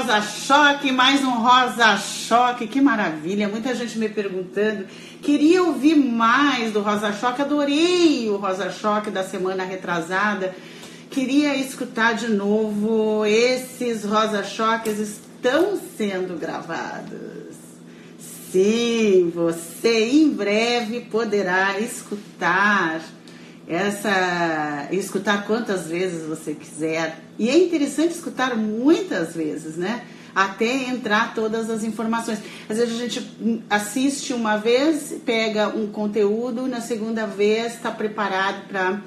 Rosa choque, mais um rosa choque, que maravilha! Muita gente me perguntando, queria ouvir mais do rosa choque, adorei o rosa choque da semana retrasada, queria escutar de novo. Esses rosa choques estão sendo gravados. Sim, você em breve poderá escutar essa escutar quantas vezes você quiser. E é interessante escutar muitas vezes, né? Até entrar todas as informações. Às vezes a gente assiste uma vez, pega um conteúdo, na segunda vez está preparado para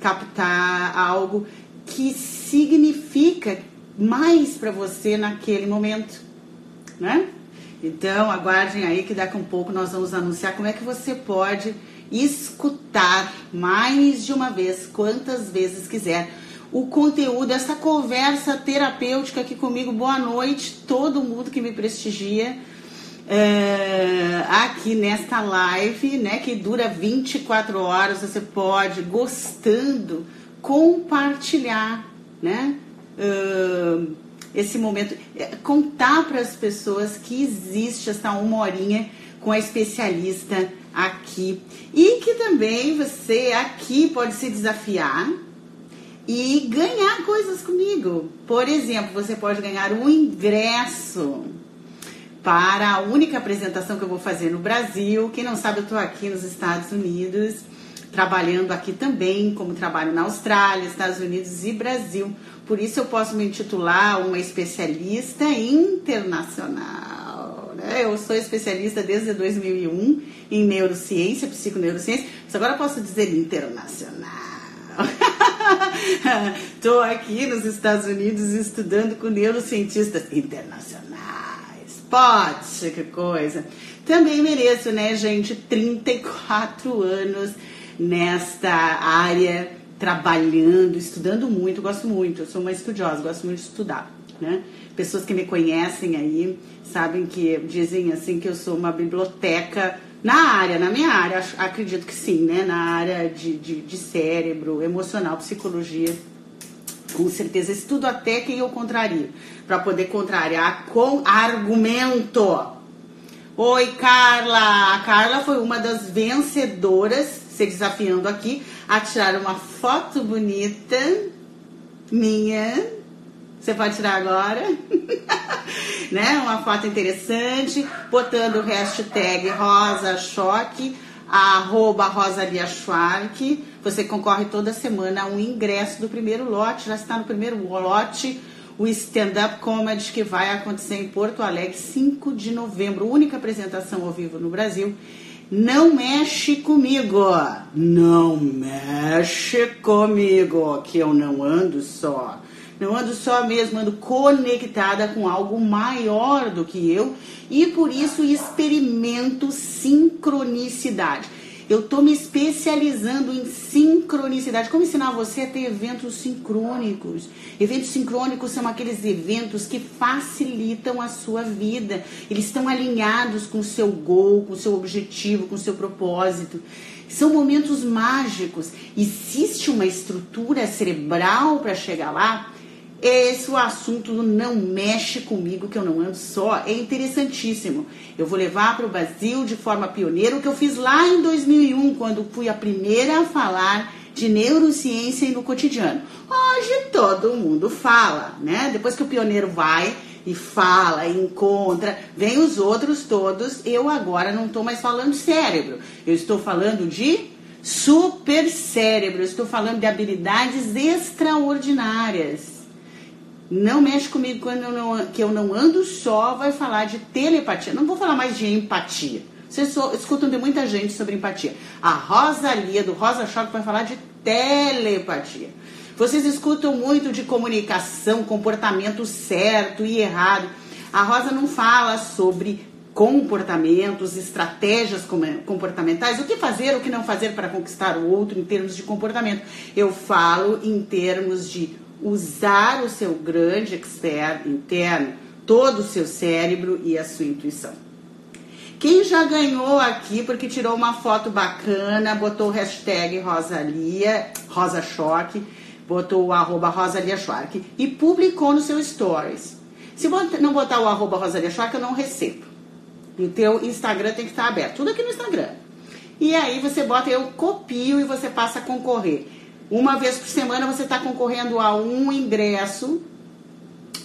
captar algo que significa mais para você naquele momento, né? Então, aguardem aí que daqui a um pouco nós vamos anunciar como é que você pode escutar mais de uma vez, quantas vezes quiser. O conteúdo, essa conversa terapêutica aqui comigo, boa noite, todo mundo que me prestigia é, aqui nesta live, né, que dura 24 horas, você pode, gostando, compartilhar, né, uh, esse momento, é, contar para as pessoas que existe essa uma horinha com a especialista aqui. E que também você aqui pode se desafiar e ganhar coisas comigo. Por exemplo, você pode ganhar um ingresso para a única apresentação que eu vou fazer no Brasil. Quem não sabe, eu estou aqui nos Estados Unidos, trabalhando aqui também, como trabalho na Austrália, Estados Unidos e Brasil. Por isso eu posso me intitular uma especialista internacional. Né? Eu sou especialista desde 2001 em neurociência, psiconeurociência, mas agora posso dizer internacional. Estou aqui nos Estados Unidos estudando com neurocientistas internacionais. Pode, que coisa. Também mereço, né, gente? 34 anos nesta área, trabalhando, estudando muito, gosto muito. Eu sou uma estudiosa, gosto muito de estudar, né? Pessoas que me conhecem aí sabem que dizem assim que eu sou uma biblioteca na área, na minha área, acredito que sim, né? Na área de, de, de cérebro, emocional, psicologia. Com certeza, estudo até quem eu contrario, para poder contrariar com argumento. Oi, Carla! A Carla foi uma das vencedoras, se desafiando aqui, a tirar uma foto bonita minha você pode tirar agora, né? Uma foto interessante, botando o hashtag Rosa Choque, arroba Schwark. Você concorre toda semana a um ingresso do primeiro lote, já está no primeiro lote, o stand-up comedy que vai acontecer em Porto Alegre, 5 de novembro, única apresentação ao vivo no Brasil. Não mexe comigo, não mexe comigo, que eu não ando só. Não ando só mesmo, ando conectada com algo maior do que eu e por isso experimento sincronicidade. Eu estou me especializando em sincronicidade. Como ensinar você a ter eventos sincrônicos? Eventos sincrônicos são aqueles eventos que facilitam a sua vida. Eles estão alinhados com o seu gol, com o seu objetivo, com o seu propósito. São momentos mágicos. Existe uma estrutura cerebral para chegar lá? Esse o assunto não mexe comigo, que eu não ando só, é interessantíssimo. Eu vou levar para o Brasil de forma pioneira o que eu fiz lá em 2001, quando fui a primeira a falar de neurociência no cotidiano. Hoje todo mundo fala, né? Depois que o pioneiro vai e fala, e encontra, vem os outros todos. Eu agora não estou mais falando cérebro, eu estou falando de super cérebro, eu estou falando de habilidades extraordinárias não mexe comigo quando eu não, que eu não ando só, vai falar de telepatia. Não vou falar mais de empatia. Vocês escutam de muita gente sobre empatia. A Rosalia, do Rosa Choque, vai falar de telepatia. Vocês escutam muito de comunicação, comportamento certo e errado. A Rosa não fala sobre comportamentos, estratégias comportamentais, o que fazer, o que não fazer para conquistar o outro em termos de comportamento. Eu falo em termos de usar o seu grande expert interno todo o seu cérebro e a sua intuição. Quem já ganhou aqui porque tirou uma foto bacana, botou o hashtag Rosalia, Rosa Choque, botou o arroba Rosalia e publicou no seu stories. Se não botar o arroba Rosalia Schwark, eu não recebo. E o teu Instagram tem que estar aberto. Tudo aqui no Instagram. E aí você bota, eu copio e você passa a concorrer. Uma vez por semana você está concorrendo a um ingresso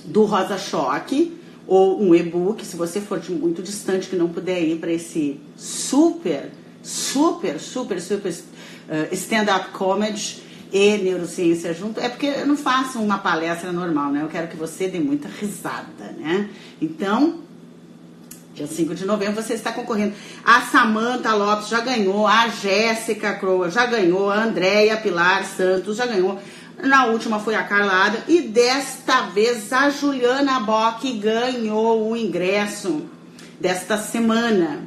do Rosa Choque ou um e-book, se você for de muito distante que não puder ir para esse super, super, super, super uh, stand-up comedy e neurociência junto, é porque eu não faço uma palestra normal, né? Eu quero que você dê muita risada, né? Então, dia 5 de novembro você está concorrendo. A Samanta Lopes já ganhou, a Jéssica Croa já ganhou, a Andréia Pilar Santos já ganhou. Na última foi a Carlada e desta vez a Juliana Bock ganhou o ingresso desta semana.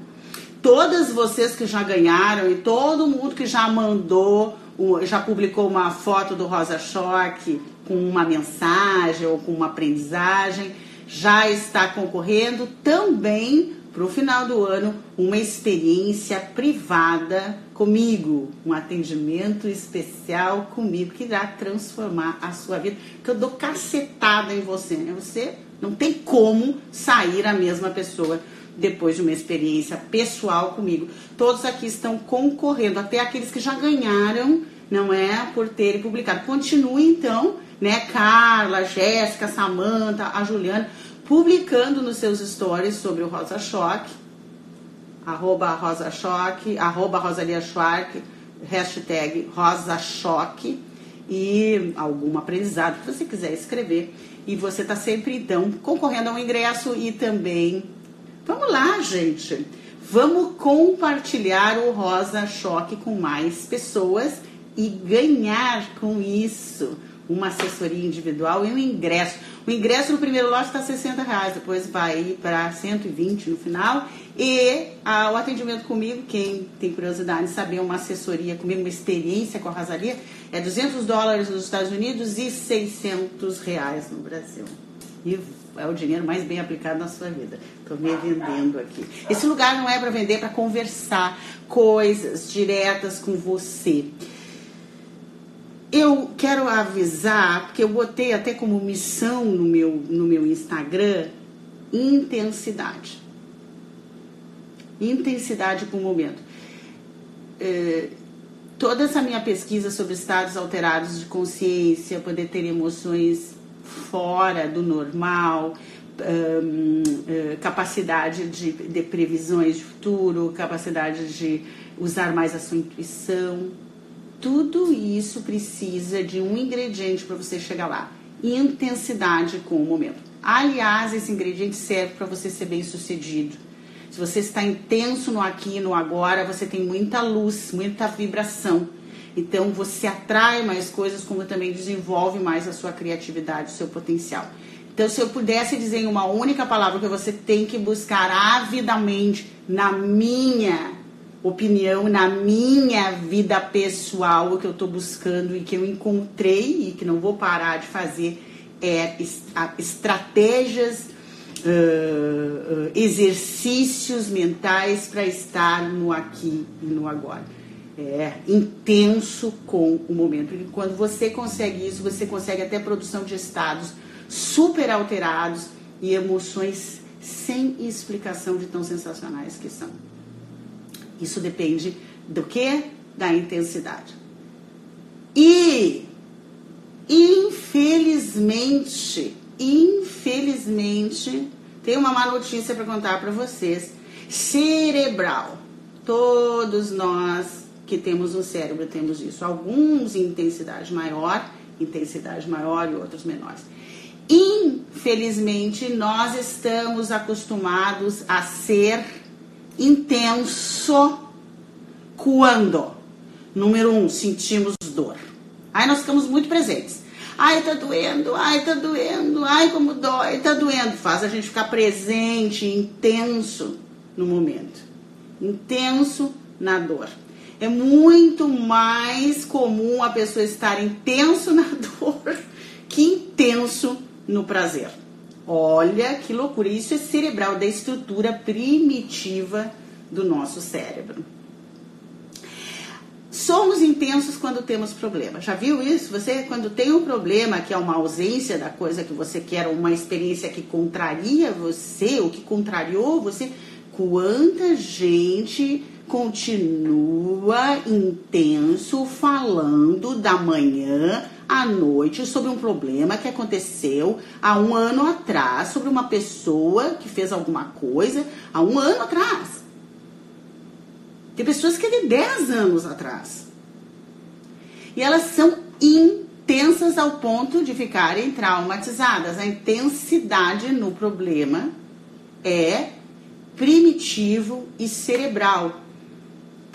Todas vocês que já ganharam e todo mundo que já mandou já publicou uma foto do Rosa Choque com uma mensagem ou com uma aprendizagem, já está concorrendo também para o final do ano uma experiência privada comigo, um atendimento especial comigo que irá transformar a sua vida. Que eu dou cacetada em você, né? Você não tem como sair a mesma pessoa depois de uma experiência pessoal comigo. Todos aqui estão concorrendo, até aqueles que já ganharam, não é? Por terem publicado. Continue então, né? Carla, Jéssica, Samanta, a Juliana, publicando nos seus stories sobre o Rosa Choque, arroba Rosa Choque, arroba Rosalia Schwark, hashtag Rosa Choque e algum aprendizado que você quiser escrever. E você está sempre, então, concorrendo a um ingresso e também Vamos lá, gente. Vamos compartilhar o Rosa Choque com mais pessoas e ganhar com isso uma assessoria individual e um ingresso. O ingresso no primeiro lote está 60 reais, depois vai para 120 no final. E ah, o atendimento comigo, quem tem curiosidade de saber uma assessoria comigo, uma experiência com a Rosalia, é 200 dólares nos Estados Unidos e 600 reais no Brasil. E é o dinheiro mais bem aplicado na sua vida. Estou me vendendo aqui. Esse lugar não é para vender, é para conversar coisas diretas com você. Eu quero avisar, porque eu botei até como missão no meu, no meu Instagram, intensidade. Intensidade com o momento. É, toda essa minha pesquisa sobre estados alterados de consciência, poder ter emoções fora do normal, um, uh, capacidade de, de previsões de futuro, capacidade de usar mais a sua intuição. Tudo isso precisa de um ingrediente para você chegar lá: intensidade com o momento. Aliás, esse ingrediente serve para você ser bem sucedido. Se você está intenso no aqui e no agora, você tem muita luz, muita vibração. Então você atrai mais coisas, como também desenvolve mais a sua criatividade, o seu potencial. Então, se eu pudesse dizer em uma única palavra que você tem que buscar avidamente, na minha opinião, na minha vida pessoal, o que eu estou buscando e que eu encontrei e que não vou parar de fazer é estratégias, exercícios mentais para estar no aqui e no agora é, intenso com o momento. E quando você consegue isso, você consegue até produção de estados super alterados e emoções sem explicação de tão sensacionais que são. Isso depende do que? Da intensidade. E, infelizmente, infelizmente, tem uma má notícia para contar para vocês. Cerebral. Todos nós que temos no cérebro, temos isso. Alguns em intensidade maior, intensidade maior e outros menores. Infelizmente, nós estamos acostumados a ser intenso quando, número um, sentimos dor. Aí nós ficamos muito presentes. Ai, tá doendo, ai, tá doendo, ai, como dói, tá doendo. Faz a gente ficar presente, intenso no momento. Intenso na dor. É muito mais comum a pessoa estar intenso na dor que intenso no prazer. Olha que loucura! Isso é cerebral, da estrutura primitiva do nosso cérebro. Somos intensos quando temos problema. Já viu isso? Você, quando tem um problema, que é uma ausência da coisa que você quer, uma experiência que contraria você, ou que contrariou você, quanta gente continua intenso falando da manhã à noite sobre um problema que aconteceu há um ano atrás, sobre uma pessoa que fez alguma coisa há um ano atrás. Tem pessoas que é de 10 anos atrás. E elas são intensas ao ponto de ficarem traumatizadas. A intensidade no problema é primitivo e cerebral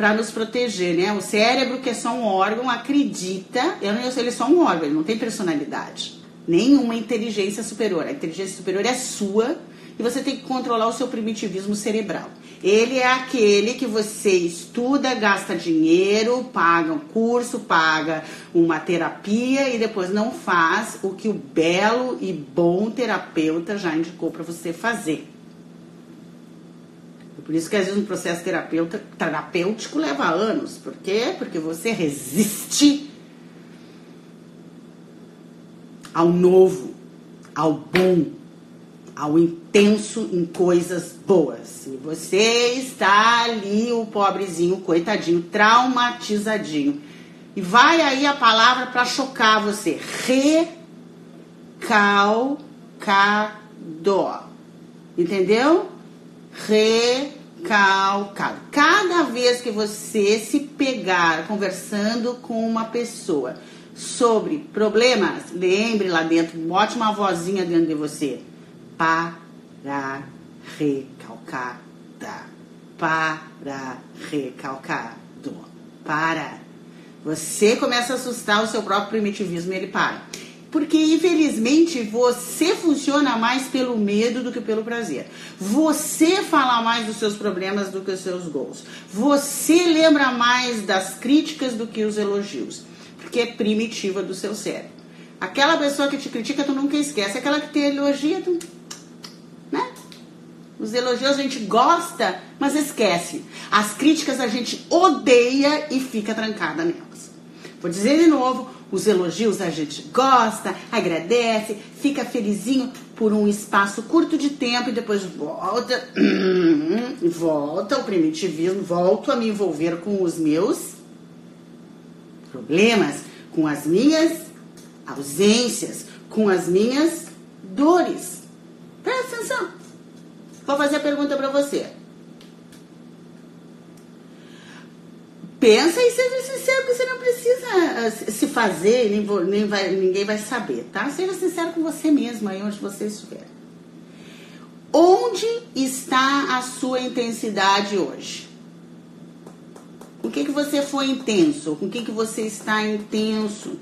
para nos proteger, né? O cérebro, que é só um órgão, acredita, ele é só um órgão, ele não tem personalidade, nenhuma inteligência superior. A inteligência superior é sua e você tem que controlar o seu primitivismo cerebral. Ele é aquele que você estuda, gasta dinheiro, paga um curso, paga uma terapia e depois não faz o que o belo e bom terapeuta já indicou para você fazer. Por isso que às vezes um processo terapêutico leva anos. Por quê? Porque você resiste ao novo, ao bom, ao intenso em coisas boas. E você está ali, o pobrezinho, coitadinho, traumatizadinho. E vai aí a palavra para chocar você. Recalcado. Entendeu? Cada vez que você se pegar conversando com uma pessoa sobre problemas, lembre lá dentro, bote uma vozinha dentro de você para recalcada. Para recalcado. Para. Você começa a assustar o seu próprio primitivismo e ele para. Porque, infelizmente, você funciona mais pelo medo do que pelo prazer. Você fala mais dos seus problemas do que os seus gols. Você lembra mais das críticas do que os elogios. Porque é primitiva do seu cérebro. Aquela pessoa que te critica, tu nunca esquece. Aquela que te elogia, tu os elogios a gente gosta, mas esquece. As críticas a gente odeia e fica trancada nelas. Vou dizer de novo, os elogios a gente gosta, agradece, fica felizinho por um espaço curto de tempo e depois volta, volta ao primitivismo, volto a me envolver com os meus problemas, com as minhas ausências, com as minhas dores. Presta atenção. Vou fazer a pergunta para você. Pensa e seja sincero, que você não precisa ah, se fazer, nem, nem vai, ninguém vai saber, tá? Seja sincero com você mesmo aí onde você estiver. Onde está a sua intensidade hoje? O que, que você foi intenso? Com o que, que você está intenso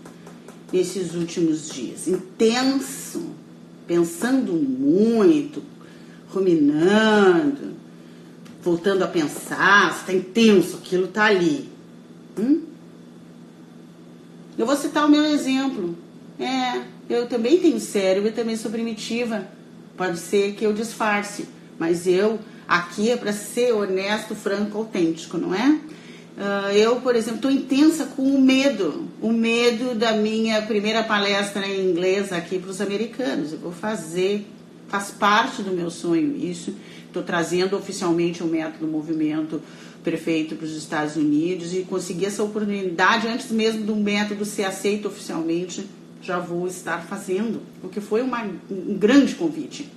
nesses últimos dias? Intenso, pensando muito, ruminando, voltando a pensar, você está intenso, aquilo está ali. Hum? Eu vou citar o meu exemplo. É, eu também tenho cérebro e também sou primitiva. Pode ser que eu disfarce, mas eu aqui é para ser honesto, franco, autêntico, não é? Uh, eu, por exemplo, estou intensa com o medo, o medo da minha primeira palestra em inglês aqui para os americanos. Eu vou fazer faz parte do meu sonho isso. Estou trazendo oficialmente o método movimento prefeito para os Estados Unidos e consegui essa oportunidade antes mesmo do método ser aceito oficialmente. Já vou estar fazendo, porque foi uma, um grande convite.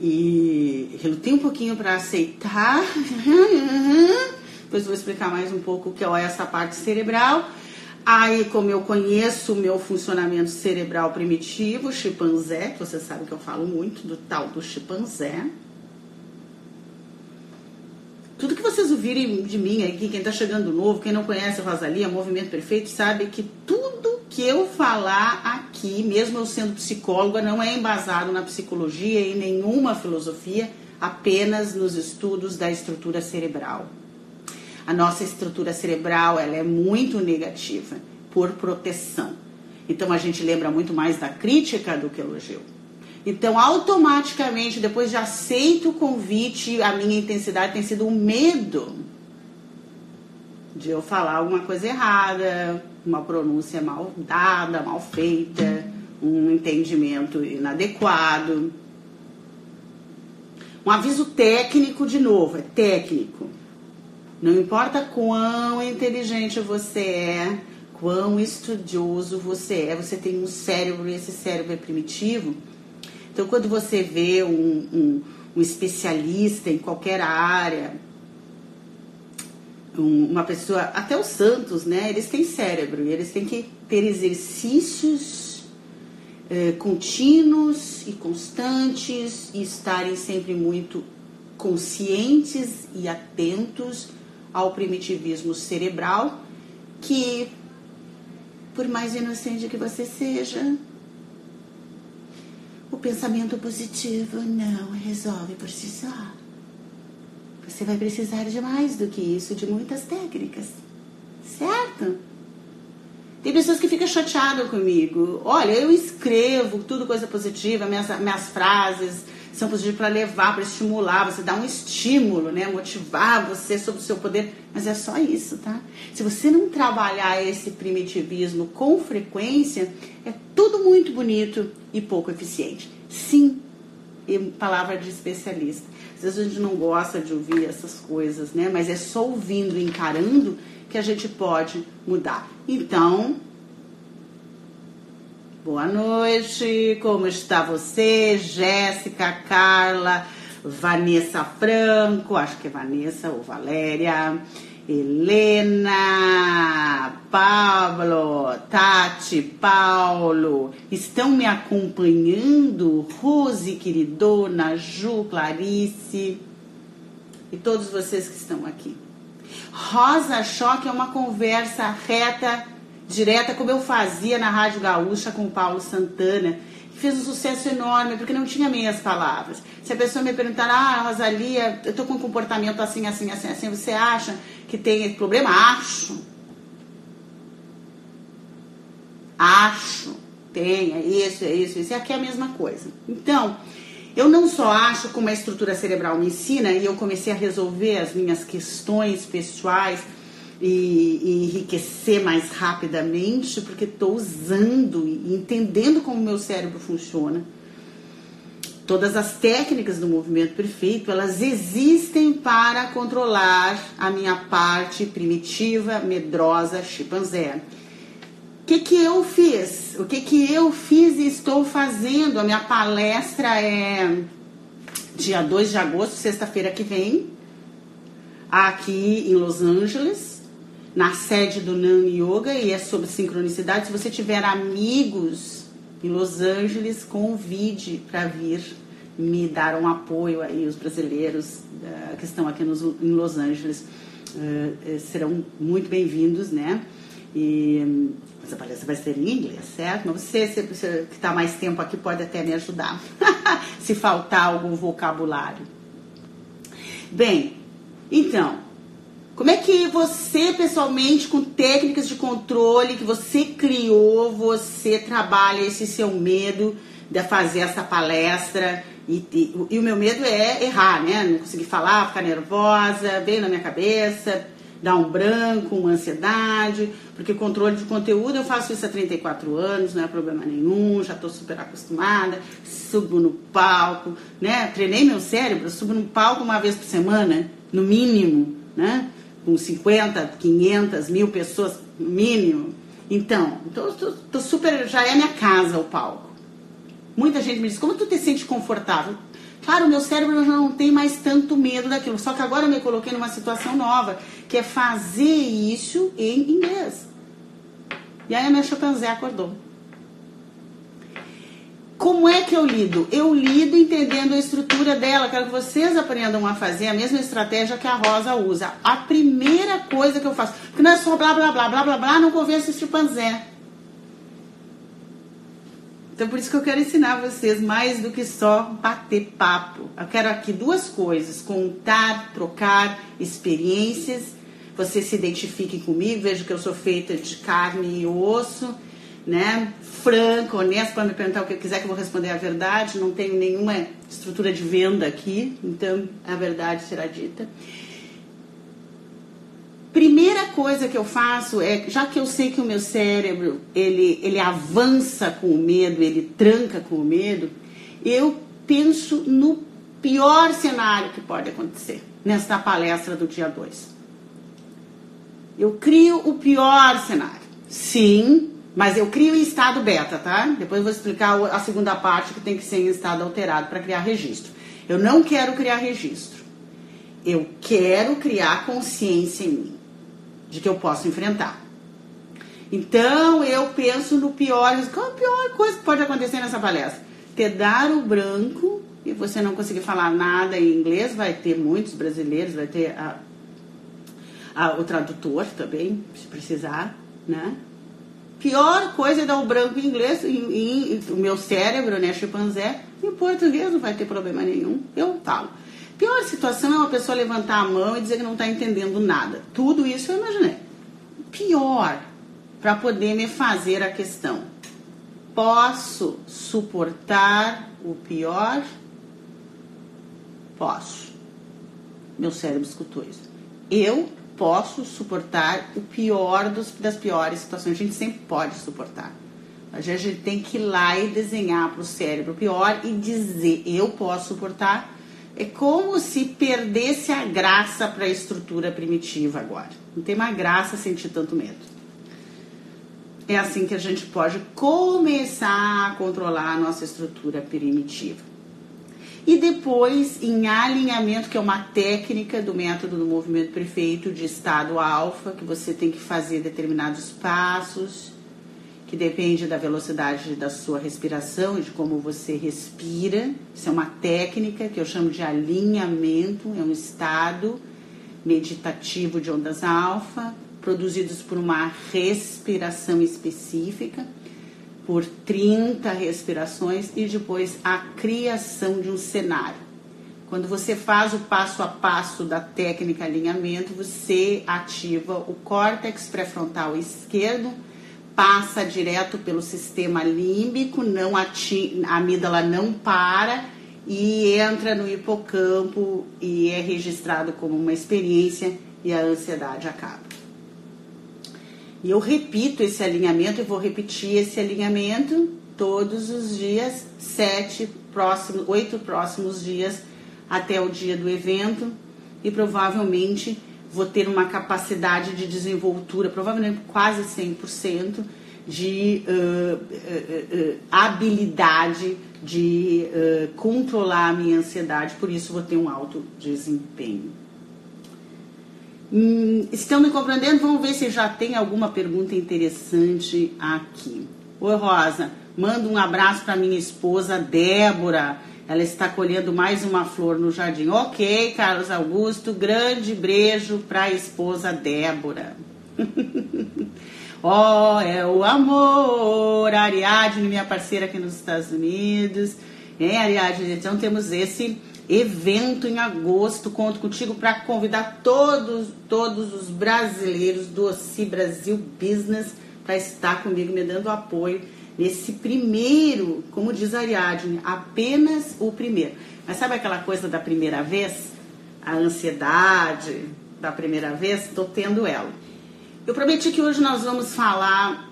E relutei um pouquinho para aceitar. Depois vou explicar mais um pouco o que é essa parte cerebral. Aí, como eu conheço o meu funcionamento cerebral primitivo, chimpanzé, que você sabe que eu falo muito do tal do chimpanzé. Tudo que vocês ouvirem de mim aqui, quem está chegando novo, quem não conhece a Rosalia, Movimento Perfeito, sabe que tudo que eu falar aqui, mesmo eu sendo psicóloga, não é embasado na psicologia e nenhuma filosofia, apenas nos estudos da estrutura cerebral a nossa estrutura cerebral ela é muito negativa por proteção. Então a gente lembra muito mais da crítica do que elogio. Então, automaticamente, depois de aceito o convite, a minha intensidade tem sido o medo de eu falar alguma coisa errada, uma pronúncia mal dada, mal feita, um entendimento inadequado. Um aviso técnico, de novo, é técnico. Não importa quão inteligente você é, quão estudioso você é, você tem um cérebro e esse cérebro é primitivo. Então, quando você vê um, um, um especialista em qualquer área, um, uma pessoa, até os santos, né? Eles têm cérebro e eles têm que ter exercícios eh, contínuos e constantes e estarem sempre muito conscientes e atentos ao primitivismo cerebral que por mais inocente que você seja, o pensamento positivo não resolve por si só. Você vai precisar de mais do que isso, de muitas técnicas. Certo? Tem pessoas que ficam chateadas comigo. Olha, eu escrevo tudo coisa positiva, minhas, minhas frases são positivas para levar, para estimular, você dá um estímulo, né? Motivar você sobre o seu poder. Mas é só isso, tá? Se você não trabalhar esse primitivismo com frequência, é tudo muito bonito e pouco eficiente. Sim, e palavra de especialista. Às vezes a gente não gosta de ouvir essas coisas, né? Mas é só ouvindo, encarando que a gente pode mudar. Então, boa noite, como está você? Jéssica, Carla, Vanessa Franco, acho que é Vanessa ou Valéria. Helena, Pablo, Tati, Paulo, estão me acompanhando? Rose, queridona, Ju, Clarice e todos vocês que estão aqui. Rosa Choque é uma conversa reta, direta, como eu fazia na Rádio Gaúcha com o Paulo Santana fez um sucesso enorme, porque não tinha meias palavras. Se a pessoa me perguntar, ah, Rosalia, eu tô com um comportamento assim, assim, assim, assim, você acha que tem problema? Acho. Acho. Tem, é isso, é isso, isso. E aqui é a mesma coisa. Então, eu não só acho como a estrutura cerebral me ensina, e eu comecei a resolver as minhas questões pessoais, e, e enriquecer mais rapidamente, porque estou usando e entendendo como o meu cérebro funciona. Todas as técnicas do movimento perfeito, elas existem para controlar a minha parte primitiva, medrosa, chimpanzé. O que, que eu fiz? O que, que eu fiz e estou fazendo? A minha palestra é dia 2 de agosto, sexta-feira que vem, aqui em Los Angeles na sede do Nan Yoga e é sobre sincronicidade. Se você tiver amigos em Los Angeles, convide para vir me dar um apoio aí, os brasileiros uh, que estão aqui nos, em Los Angeles uh, serão muito bem-vindos, né? E essa palestra vai ser em inglês, certo? Mas você, se, se, que está mais tempo aqui, pode até me ajudar, se faltar algum vocabulário. Bem, então, como é que você, pessoalmente, com técnicas de controle que você criou, você trabalha esse seu medo de fazer essa palestra? E, e, e o meu medo é errar, né? Não conseguir falar, ficar nervosa, veio na minha cabeça, dar um branco, uma ansiedade, porque controle de conteúdo eu faço isso há 34 anos, não é problema nenhum, já estou super acostumada, subo no palco, né? Treinei meu cérebro, subo no palco uma vez por semana, no mínimo, né? Com 50, 500, mil pessoas mínimo. Então, tô, tô, tô, super, já é minha casa o palco. Muita gente me diz, como tu te sente confortável? Claro, meu cérebro já não tem mais tanto medo daquilo. Só que agora eu me coloquei numa situação nova, que é fazer isso em inglês. E aí a minha chimpanzé acordou. Como é que eu lido? Eu lido entendendo a estrutura dela. Quero que vocês aprendam a fazer a mesma estratégia que a Rosa usa. A primeira coisa que eu faço, porque não é só blá blá blá blá blá blá, não convenço esse chimpanzé. Então por isso que eu quero ensinar vocês mais do que só bater papo. Eu quero aqui duas coisas: contar, trocar experiências. Vocês se identifiquem comigo, vejam que eu sou feita de carne e osso né? Franco, honesto, para me perguntar o que eu quiser que eu vou responder a verdade. Não tenho nenhuma estrutura de venda aqui, então a verdade será dita. Primeira coisa que eu faço é, já que eu sei que o meu cérebro ele, ele avança com o medo, ele tranca com o medo, eu penso no pior cenário que pode acontecer nesta palestra do dia 2. Eu crio o pior cenário. Sim, mas eu crio em estado beta, tá? Depois eu vou explicar a segunda parte que tem que ser em estado alterado para criar registro. Eu não quero criar registro. Eu quero criar consciência em mim de que eu posso enfrentar. Então eu penso no pior, qual a pior coisa que pode acontecer nessa palestra? Ter dar o branco e você não conseguir falar nada em inglês, vai ter muitos brasileiros, vai ter a, a, o tradutor também, se precisar, né? Pior coisa é dar o branco em inglês, em, o meu cérebro, né, chimpanzé, em português não vai ter problema nenhum, eu falo. Pior situação é uma pessoa levantar a mão e dizer que não está entendendo nada. Tudo isso eu imaginei. Pior, para poder me fazer a questão. Posso suportar o pior? Posso. Meu cérebro escutou isso. Eu posso suportar o pior dos, das piores situações. A gente sempre pode suportar. A gente tem que ir lá e desenhar para o cérebro pior e dizer: eu posso suportar é como se perdesse a graça para a estrutura primitiva agora. Não tem mais graça sentir tanto medo. É assim que a gente pode começar a controlar a nossa estrutura primitiva. E depois, em alinhamento, que é uma técnica do método do movimento perfeito de estado alfa, que você tem que fazer determinados passos que depende da velocidade da sua respiração e de como você respira. Isso é uma técnica que eu chamo de alinhamento, é um estado meditativo de ondas alfa, produzidos por uma respiração específica, por 30 respirações e depois a criação de um cenário. Quando você faz o passo a passo da técnica alinhamento, você ativa o córtex pré-frontal esquerdo passa direto pelo sistema límbico, não a amígdala não para e entra no hipocampo e é registrado como uma experiência e a ansiedade acaba. E eu repito esse alinhamento e vou repetir esse alinhamento todos os dias, sete próximos, oito próximos dias até o dia do evento e provavelmente vou ter uma capacidade de desenvoltura, provavelmente quase 100%, de uh, uh, uh, habilidade de controlar a minha ansiedade, por isso vou ter um alto desempenho. Hum, estão me compreendendo? Vamos ver se já tem alguma pergunta interessante aqui. Oi, Rosa, manda um abraço para minha esposa Débora ela está colhendo mais uma flor no jardim. Ok, Carlos Augusto, grande beijo para a esposa Débora. Oh, é o amor, Ariadne, minha parceira aqui nos Estados Unidos. É, Ariadne, então temos esse evento em agosto. Conto contigo para convidar todos, todos os brasileiros do OCI Brasil Business para estar comigo me dando apoio nesse primeiro, como diz Ariadne, apenas o primeiro. Mas sabe aquela coisa da primeira vez? A ansiedade da primeira vez? Estou tendo ela. Eu prometi que hoje nós vamos falar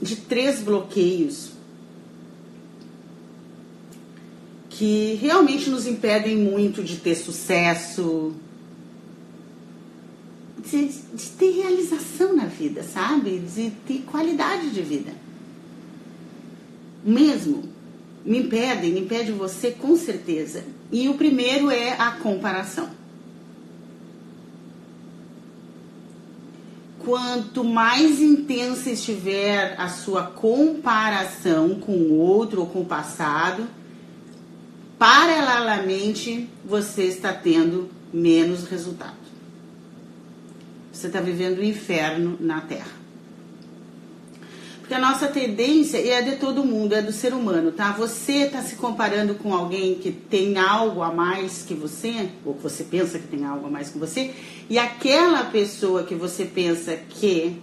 de três bloqueios que realmente nos impedem muito de ter sucesso, de, de ter realização na vida, sabe? De ter qualidade de vida mesmo me impedem, impede você com certeza. E o primeiro é a comparação. Quanto mais intensa estiver a sua comparação com o outro ou com o passado, paralelamente você está tendo menos resultado. Você está vivendo o um inferno na Terra. Porque a nossa tendência é de todo mundo, é do ser humano, tá? Você está se comparando com alguém que tem algo a mais que você, ou que você pensa que tem algo a mais que você, e aquela pessoa que você pensa que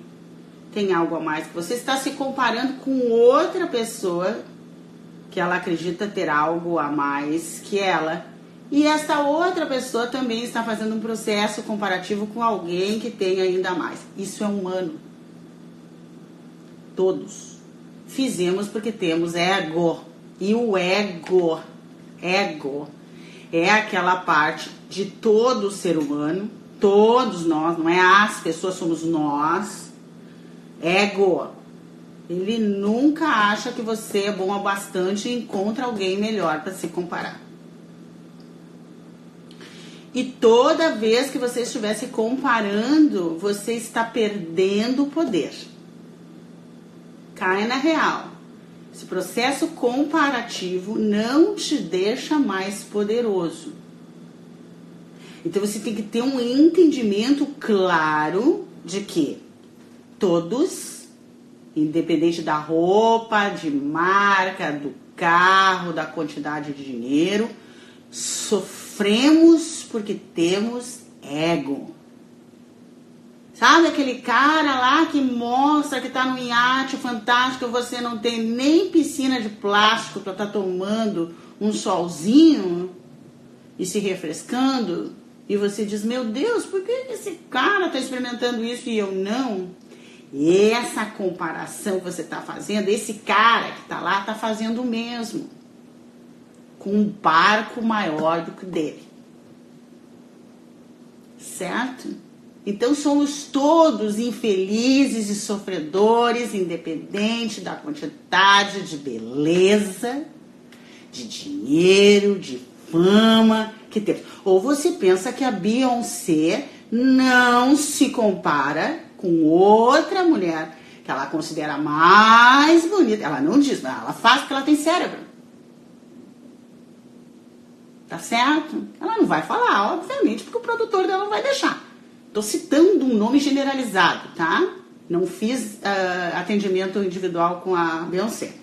tem algo a mais que você está se comparando com outra pessoa que ela acredita ter algo a mais que ela. E esta outra pessoa também está fazendo um processo comparativo com alguém que tem ainda mais. Isso é humano. Todos fizemos porque temos ego. E o ego, ego, é aquela parte de todo ser humano, todos nós, não é as pessoas, somos nós. Ego. Ele nunca acha que você é bom o bastante e encontra alguém melhor para se comparar. E toda vez que você estiver se comparando, você está perdendo o poder. Caia na real. Esse processo comparativo não te deixa mais poderoso. Então você tem que ter um entendimento claro de que todos, independente da roupa, de marca, do carro, da quantidade de dinheiro, sofremos porque temos ego. Sabe aquele cara lá que mostra que tá no iate fantástico, você não tem nem piscina de plástico para tá tomando um solzinho e se refrescando? E você diz: Meu Deus, por que esse cara está experimentando isso e eu não? Essa comparação que você está fazendo, esse cara que está lá está fazendo o mesmo, com um barco maior do que o dele. Certo? Então somos todos infelizes e sofredores, independente da quantidade de beleza, de dinheiro, de fama que temos. Ou você pensa que a Beyoncé não se compara com outra mulher que ela considera mais bonita. Ela não diz, mas ela faz porque ela tem cérebro. Tá certo? Ela não vai falar, obviamente, porque o produtor dela não vai deixar. Estou citando um nome generalizado, tá? Não fiz uh, atendimento individual com a Beyoncé.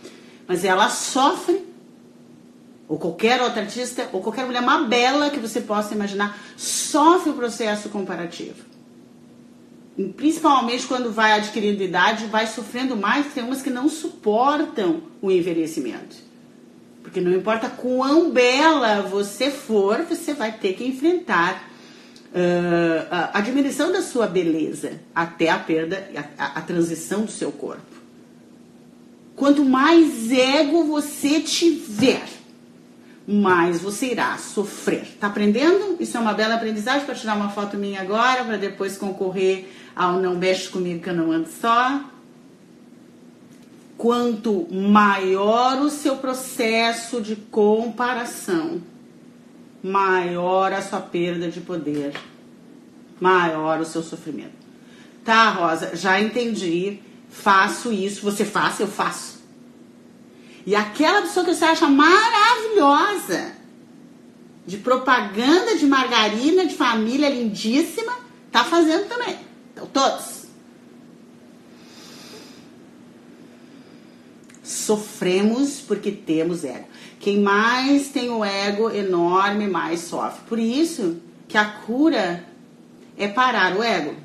Mas ela sofre, ou qualquer outra artista, ou qualquer mulher mais bela que você possa imaginar, sofre o processo comparativo. Principalmente quando vai adquirindo idade, vai sofrendo mais, tem umas que não suportam o envelhecimento. Porque não importa quão bela você for, você vai ter que enfrentar uh, a, a, diminuição da sua beleza até a perda, a, a, transição do seu corpo. Quanto mais ego você tiver, mais você irá sofrer. Tá aprendendo? Isso é uma bela aprendizagem para tirar uma foto minha agora, para depois concorrer ao Não Mexe Comigo que eu não ando só. Quanto maior o seu processo de comparação, maior a sua perda de poder, maior o seu sofrimento. Tá, Rosa, já entendi, faço isso, você faz, eu faço. E aquela pessoa que você acha maravilhosa, de propaganda de margarina, de família lindíssima, tá fazendo também. Então, todos. Sofremos porque temos ego. Quem mais tem o ego enorme, mais sofre. Por isso que a cura é parar o ego.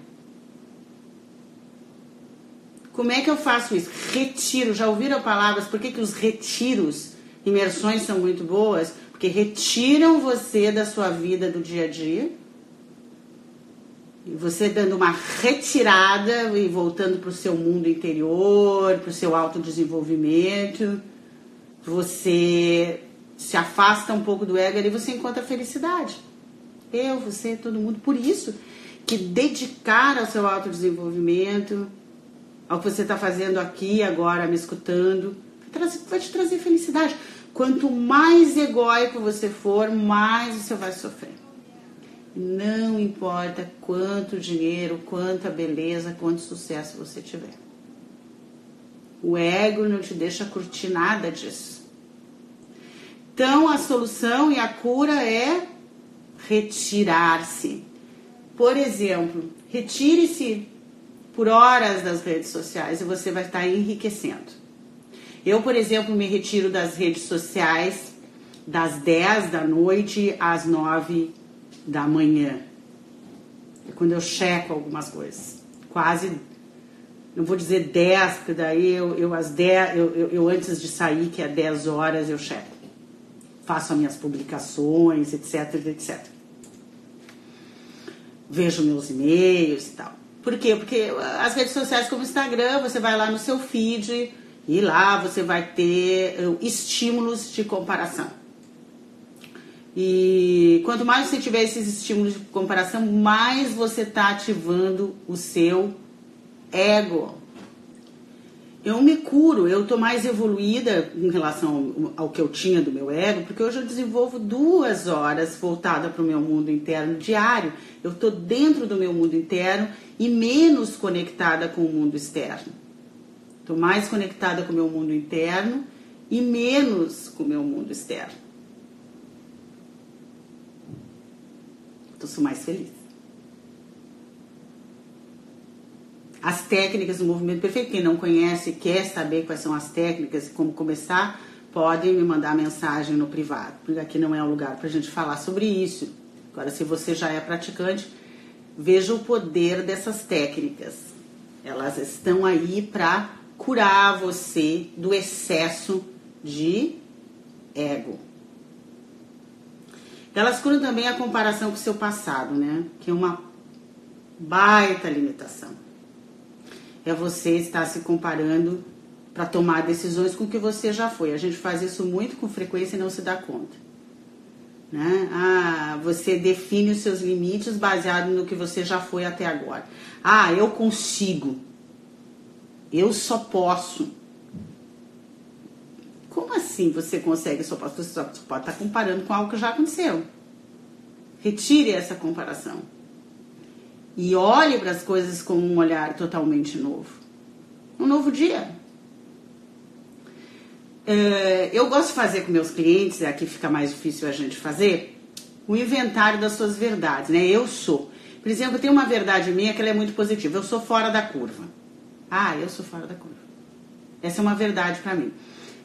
Como é que eu faço isso? Retiro. Já ouviram palavras? Por que, que os retiros, imersões são muito boas? Porque retiram você da sua vida do dia a dia. E você dando uma retirada e voltando para o seu mundo interior, para o seu autodesenvolvimento. Você se afasta um pouco do ego e você encontra felicidade. Eu, você, todo mundo. Por isso que dedicar ao seu autodesenvolvimento, ao que você está fazendo aqui, agora, me escutando, vai te trazer felicidade. Quanto mais egóico você for, mais você vai sofrer. Não importa quanto dinheiro, quanta beleza, quanto sucesso você tiver. O ego não te deixa curtir nada disso. Então a solução e a cura é retirar-se. Por exemplo, retire-se por horas das redes sociais e você vai estar enriquecendo. Eu, por exemplo, me retiro das redes sociais das 10 da noite às 9 da manhã. É quando eu checo algumas coisas. Quase não vou dizer 10, porque daí eu, eu às 10, eu, eu, eu, antes de sair, que é 10 horas, eu checo. Faço as minhas publicações, etc, etc. Vejo meus e-mails e tal. Por quê? Porque as redes sociais como o Instagram, você vai lá no seu feed e lá você vai ter eh, estímulos de comparação. E quanto mais você tiver esses estímulos de comparação, mais você está ativando o seu ego. Eu me curo, eu estou mais evoluída em relação ao que eu tinha do meu ego, porque hoje eu desenvolvo duas horas voltada para o meu mundo interno diário. Eu estou dentro do meu mundo interno e menos conectada com o mundo externo. Estou mais conectada com o meu mundo interno e menos com o meu mundo externo. Então sou mais feliz. As técnicas do movimento perfeito, quem não conhece, quer saber quais são as técnicas e como começar, podem me mandar mensagem no privado, porque aqui não é o lugar para a gente falar sobre isso. Agora, se você já é praticante, veja o poder dessas técnicas. Elas estão aí para curar você do excesso de ego. Elas curam também a comparação com o seu passado, né? Que é uma baita limitação. É você estar se comparando para tomar decisões com o que você já foi. A gente faz isso muito com frequência e não se dá conta. Né? Ah, você define os seus limites baseado no que você já foi até agora. Ah, eu consigo. Eu só posso. Como assim você consegue só posso? Você só pode estar comparando com algo que já aconteceu. Retire essa comparação. E olhe para as coisas com um olhar totalmente novo. Um novo dia. É, eu gosto de fazer com meus clientes, aqui fica mais difícil a gente fazer, o inventário das suas verdades, né? Eu sou. Por exemplo, tem uma verdade minha que ela é muito positiva. Eu sou fora da curva. Ah, eu sou fora da curva. Essa é uma verdade para mim.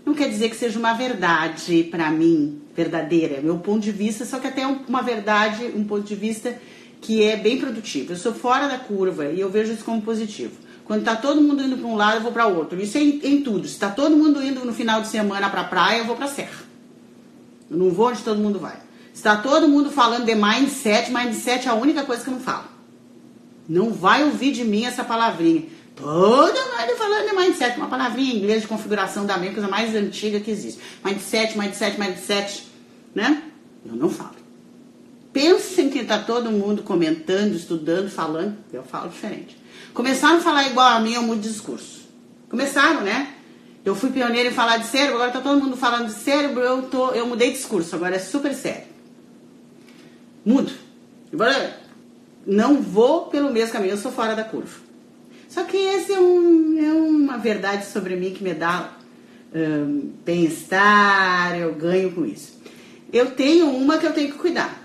Não quer dizer que seja uma verdade para mim verdadeira, é meu ponto de vista, só que até uma verdade, um ponto de vista que é bem produtivo. Eu sou fora da curva e eu vejo isso como positivo. Quando está todo mundo indo para um lado, eu vou para outro. Isso é em, em tudo. Se está todo mundo indo no final de semana para a praia, eu vou para a serra. Eu não vou onde todo mundo vai. Se está todo mundo falando de mindset, mindset é a única coisa que eu não falo. Não vai ouvir de mim essa palavrinha. Todo mundo falando de mindset, uma palavrinha em inglês de configuração da mente, coisa mais antiga que existe. Mindset, mindset, mindset, né? Eu não falo. Pensem que está todo mundo comentando, estudando, falando, eu falo diferente. Começaram a falar igual a mim, eu mudo discurso. Começaram, né? Eu fui pioneiro em falar de cérebro, agora está todo mundo falando de cérebro, eu, tô, eu mudei de discurso, agora é super sério. Mudo. Agora, não vou pelo mesmo caminho, eu sou fora da curva. Só que esse é, um, é uma verdade sobre mim que me dá um, bem-estar, eu ganho com isso. Eu tenho uma que eu tenho que cuidar.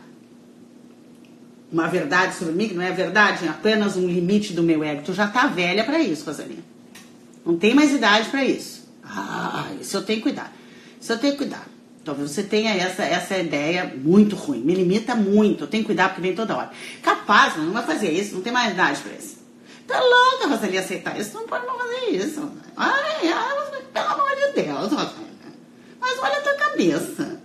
Uma verdade sobre mim, que não é verdade, é apenas um limite do meu ego. Tu já tá velha para isso, Rosalinha. Não tem mais idade para isso. Ah, isso eu tenho que cuidar. Isso eu tenho que cuidar. Talvez você tenha essa, essa ideia muito ruim. Me limita muito. Eu tenho que cuidar porque vem toda hora. Capaz, não vai fazer isso. Não tem mais idade para isso. Tá louca, Rosalie, aceitar isso? Não pode não fazer isso. Ai, ai, pelo amor de Deus, Rosalie. Mas olha a tua cabeça.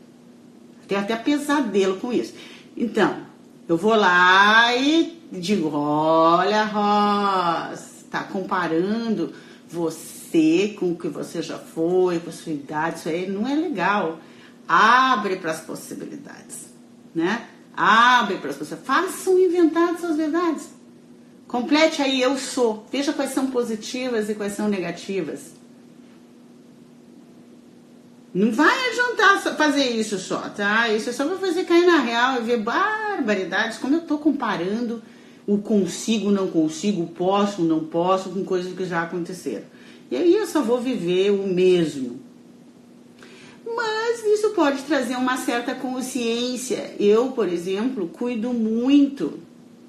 Tem até pesadelo com isso. Então, eu vou lá e digo, olha, Rosa, tá comparando você com o que você já foi, com a sua idade, isso aí não é legal. Abre para as possibilidades, né? Abre para as possibilidades. Faça um inventário de suas verdades. Complete aí eu sou. Veja quais são positivas e quais são negativas. Não vai adiantar fazer isso só, tá? Isso é só pra fazer cair na real e ver barbaridades, como eu tô comparando o consigo, não consigo, posso, não posso, com coisas que já aconteceram. E aí eu só vou viver o mesmo. Mas isso pode trazer uma certa consciência. Eu, por exemplo, cuido muito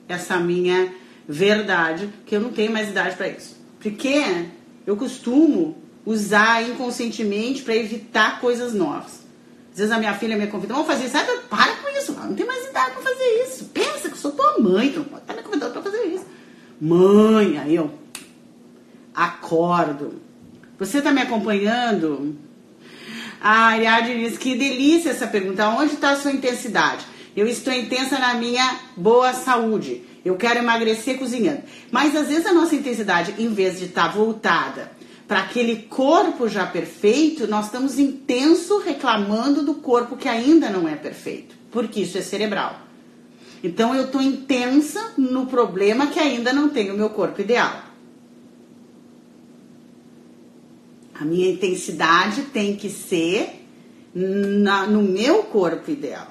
essa minha verdade que eu não tenho mais idade para isso. Porque eu costumo usar inconscientemente para evitar coisas novas. Às vezes a minha filha me convida, vamos fazer isso. Sabe, para com isso, não tem mais idade para fazer isso. Pensa que eu sou tua mãe, tu não pode estar me convidando para fazer isso. Mãe, aí eu. Acordo. Você está me acompanhando? A Ariadne diz que delícia essa pergunta. Onde está a sua intensidade? Eu estou intensa na minha boa saúde. Eu quero emagrecer cozinhando. Mas às vezes a nossa intensidade, em vez de estar tá voltada para aquele corpo já perfeito, nós estamos intenso reclamando do corpo que ainda não é perfeito. Porque isso é cerebral. Então eu estou intensa no problema que ainda não tem o meu corpo ideal. A minha intensidade tem que ser na, no meu corpo ideal.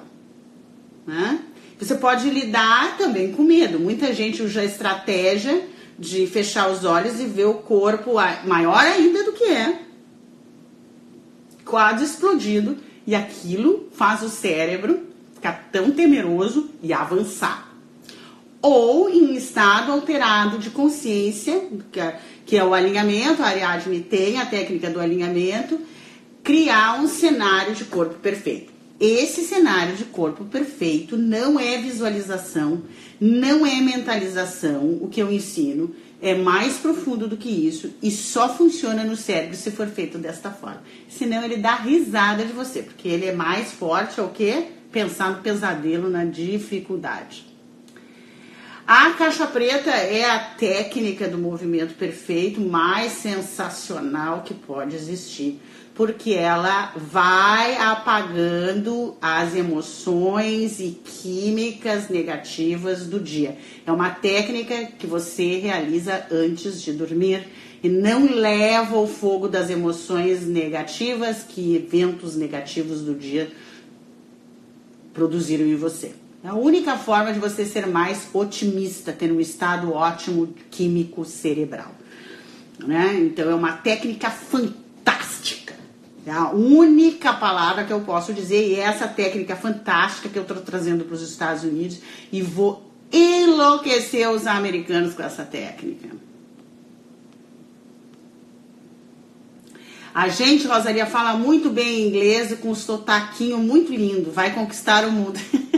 Né? Você pode lidar também com medo. Muita gente usa estratégia de fechar os olhos e ver o corpo maior ainda do que é, quase explodido, e aquilo faz o cérebro ficar tão temeroso e avançar. Ou em estado alterado de consciência, que é o alinhamento, a Ariadne tem a técnica do alinhamento, criar um cenário de corpo perfeito. Esse cenário de corpo perfeito não é visualização, não é mentalização, o que eu ensino é mais profundo do que isso e só funciona no cérebro se for feito desta forma. Senão ele dá risada de você, porque ele é mais forte ao que pensar no pesadelo, na dificuldade. A caixa preta é a técnica do movimento perfeito mais sensacional que pode existir, porque ela vai apagando as emoções e químicas negativas do dia. É uma técnica que você realiza antes de dormir e não leva o fogo das emoções negativas que eventos negativos do dia produziram em você. É a única forma de você ser mais otimista, ter um estado ótimo químico cerebral. Né? Então é uma técnica fantástica. É a única palavra que eu posso dizer, e é essa técnica fantástica que eu estou trazendo para os Estados Unidos e vou enlouquecer os americanos com essa técnica. A gente, Rosaria, fala muito bem inglês com um sotaquinho muito lindo. Vai conquistar o mundo.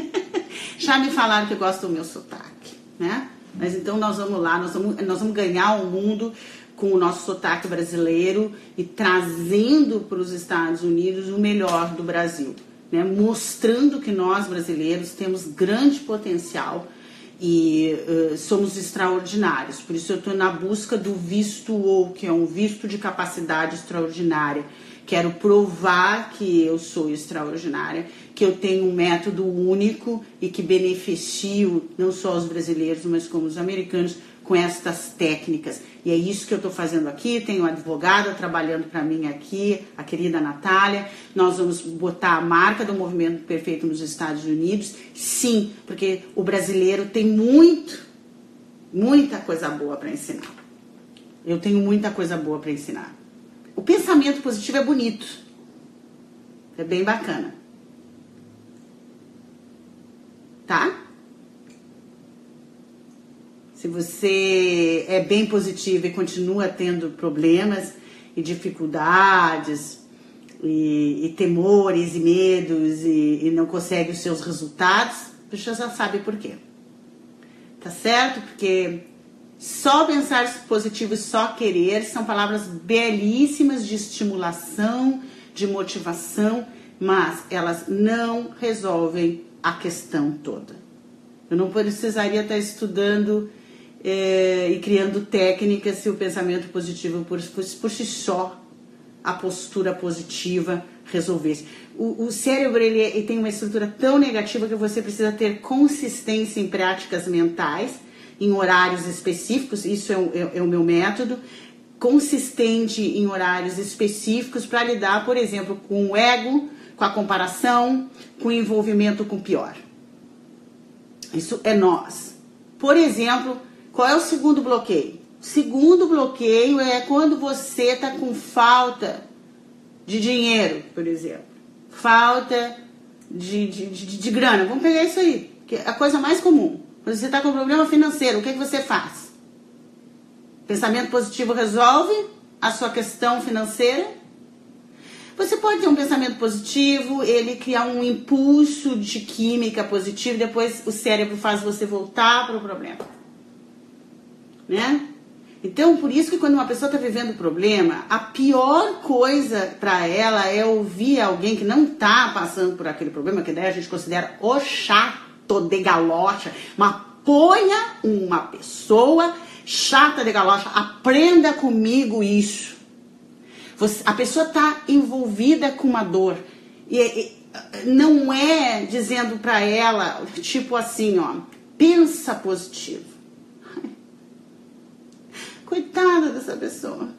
Já me falaram que gostam do meu sotaque, né? Mas então nós vamos lá, nós vamos, nós vamos ganhar o mundo com o nosso sotaque brasileiro e trazendo para os Estados Unidos o melhor do Brasil, né? mostrando que nós brasileiros temos grande potencial e uh, somos extraordinários. Por isso eu estou na busca do visto ou que é um visto de capacidade extraordinária. Quero provar que eu sou extraordinária que eu tenho um método único e que beneficio não só os brasileiros, mas como os americanos com estas técnicas. E é isso que eu estou fazendo aqui. Tenho uma advogada trabalhando para mim aqui, a querida Natália. Nós vamos botar a marca do movimento perfeito nos Estados Unidos. Sim, porque o brasileiro tem muito, muita coisa boa para ensinar. Eu tenho muita coisa boa para ensinar. O pensamento positivo é bonito. É bem bacana. Tá? Se você é bem positivo e continua tendo problemas e dificuldades e, e temores e medos e, e, não consegue os seus resultados, você já sabe por quê. Tá certo? Porque só pensar positivo e só querer são palavras belíssimas de estimulação, de motivação, mas elas não resolvem a questão toda. Eu não precisaria estar estudando é, e criando técnicas se o pensamento positivo por, por, si só, a postura positiva resolvesse. O, o cérebro ele, ele, tem uma estrutura tão negativa que você precisa ter consistência em práticas mentais, em horários específicos, isso é o, é, é o meu método, consistente em horários específicos para lidar, por exemplo, com o ego, com a comparação, com o envolvimento com o pior. Isso é nós. Por exemplo, qual é o segundo bloqueio? O segundo bloqueio é quando você está com falta de dinheiro, por exemplo. Falta de, de, de, de, grana. Vamos pegar isso aí, que é a coisa mais comum. Quando você está com problema financeiro, o que, é que você faz? Pensamento positivo resolve a sua questão financeira você pode ter um pensamento positivo, ele criar um impulso de química positiva, depois o cérebro faz você voltar para o problema. Né? Então, por isso que quando uma pessoa está vivendo problema, a pior coisa para ela é ouvir alguém que não está passando por aquele problema, que daí a gente considera o chato de galocha, mas ponha uma pessoa chata de galocha, aprenda comigo isso. Você, a pessoa está envolvida com uma dor. E, e não é dizendo para ela, tipo assim, ó, pensa positivo. Coitada dessa pessoa.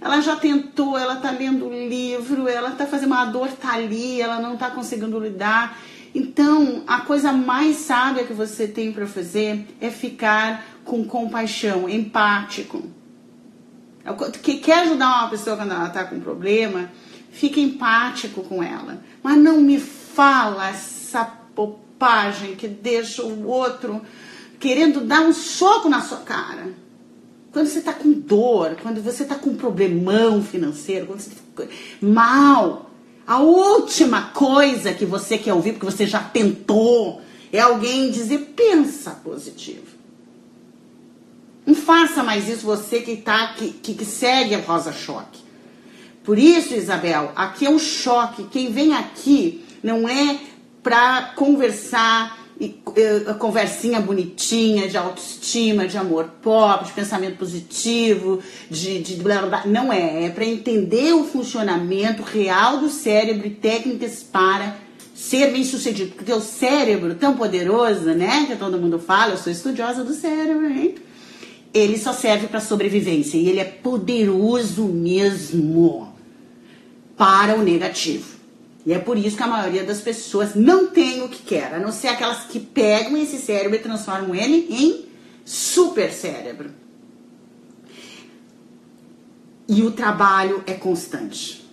Ela já tentou, ela tá lendo livro, ela tá fazendo uma dor tá ali, ela não tá conseguindo lidar. Então, a coisa mais sábia que você tem para fazer é ficar com compaixão, empático. Que quer ajudar uma pessoa quando ela tá com problema, fica empático com ela. Mas não me fala essa popagem que deixa o outro querendo dar um soco na sua cara quando você está com dor, quando você está com um problemão financeiro, quando você está mal, a última coisa que você quer ouvir, porque você já tentou, é alguém dizer: pensa positivo. Não faça mais isso você que, tá, que, que, que segue a Rosa Choque. Por isso, Isabel, aqui é um choque. Quem vem aqui não é para conversar, e uh, conversinha bonitinha de autoestima, de amor próprio, de pensamento positivo, de, de blá, blá, blá. não é, é para entender o funcionamento real do cérebro e técnicas para ser bem sucedido, porque o cérebro tão poderoso, né, que todo mundo fala, eu sou estudiosa do cérebro, hein? Ele só serve para sobrevivência e ele é poderoso mesmo para o negativo. E é por isso que a maioria das pessoas não tem o que quer, a não ser aquelas que pegam esse cérebro e transformam ele em super cérebro. E o trabalho é constante,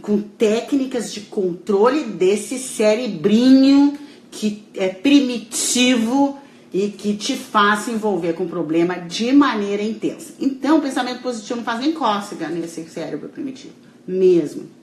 com técnicas de controle desse cerebrinho que é primitivo e que te faça envolver com o problema de maneira intensa. Então, o pensamento positivo não faz nem cócega nesse cérebro primitivo, mesmo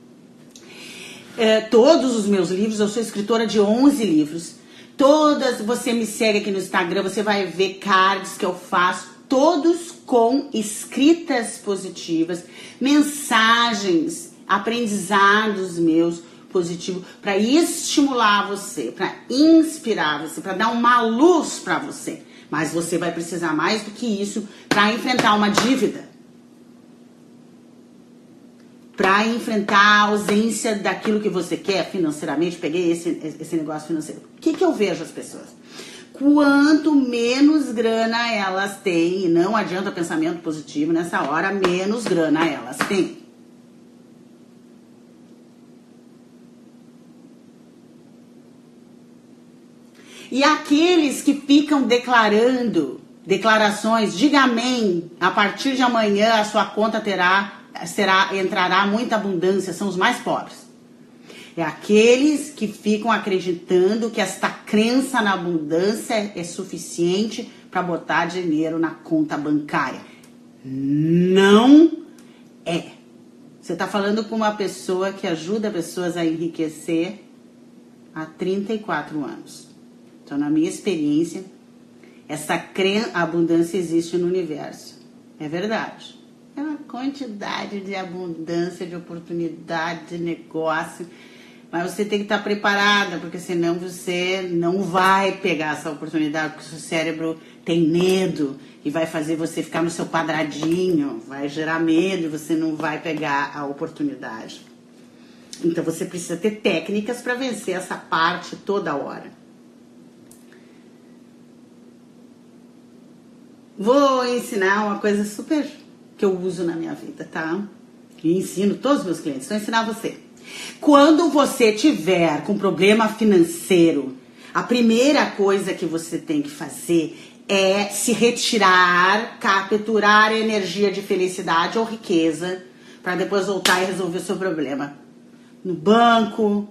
é, todos os meus livros, eu sou escritora de 11 livros. Todas, você me segue aqui no Instagram, você vai ver cards que eu faço, todos com escritas positivas, mensagens, aprendizados meus positivos para estimular você, para inspirar você, para dar uma luz para você. Mas você vai precisar mais do que isso para enfrentar uma dívida para enfrentar a ausência daquilo que você quer financeiramente. Peguei esse, esse negócio financeiro. O que, que eu vejo as pessoas? Quanto menos grana elas têm, e não adianta pensamento positivo nessa hora, menos grana elas têm. E aqueles que ficam declarando declarações, diga amém, a partir de amanhã a sua conta terá será entrará muita abundância, são os mais pobres. É aqueles que ficam acreditando que esta crença na abundância é suficiente para botar dinheiro na conta bancária. Não é. Você está falando com uma pessoa que ajuda pessoas a enriquecer há 34 anos. Então, na minha experiência, essa crença, abundância existe no universo. É verdade. É uma quantidade de abundância, de oportunidade, de negócio. Mas você tem que estar preparada, porque senão você não vai pegar essa oportunidade, porque o seu cérebro tem medo e vai fazer você ficar no seu quadradinho, vai gerar medo e você não vai pegar a oportunidade. Então você precisa ter técnicas para vencer essa parte toda hora. Vou ensinar uma coisa super que eu uso na minha vida, tá? E ensino todos os meus clientes. Vou ensinar você. Quando você tiver com problema financeiro, a primeira coisa que você tem que fazer é se retirar, capturar energia de felicidade ou riqueza para depois voltar e resolver o seu problema. No banco,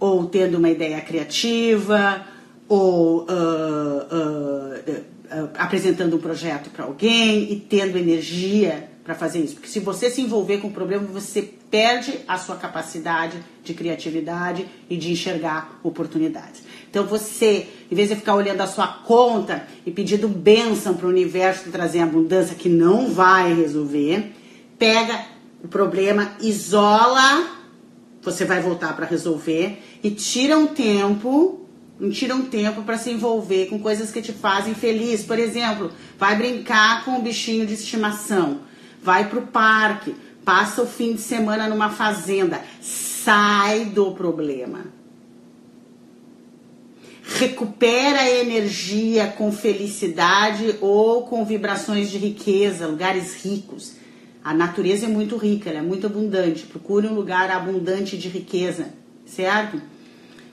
ou tendo uma ideia criativa, ou uh, uh, apresentando um projeto para alguém e tendo energia para fazer isso. Porque se você se envolver com o problema, você perde a sua capacidade de criatividade e de enxergar oportunidades. Então você em vez de ficar olhando a sua conta e pedindo bênção para o universo trazer abundância que não vai resolver, pega o problema, isola, você vai voltar para resolver e tira um tempo, tira um tempo para se envolver com coisas que te fazem feliz. Por exemplo, vai brincar com um bichinho de estimação, vai para o parque, passa o fim de semana numa fazenda, sai do problema recupera a energia com felicidade ou com vibrações de riqueza, lugares ricos. A natureza é muito rica, ela é muito abundante. Procure um lugar abundante de riqueza, certo?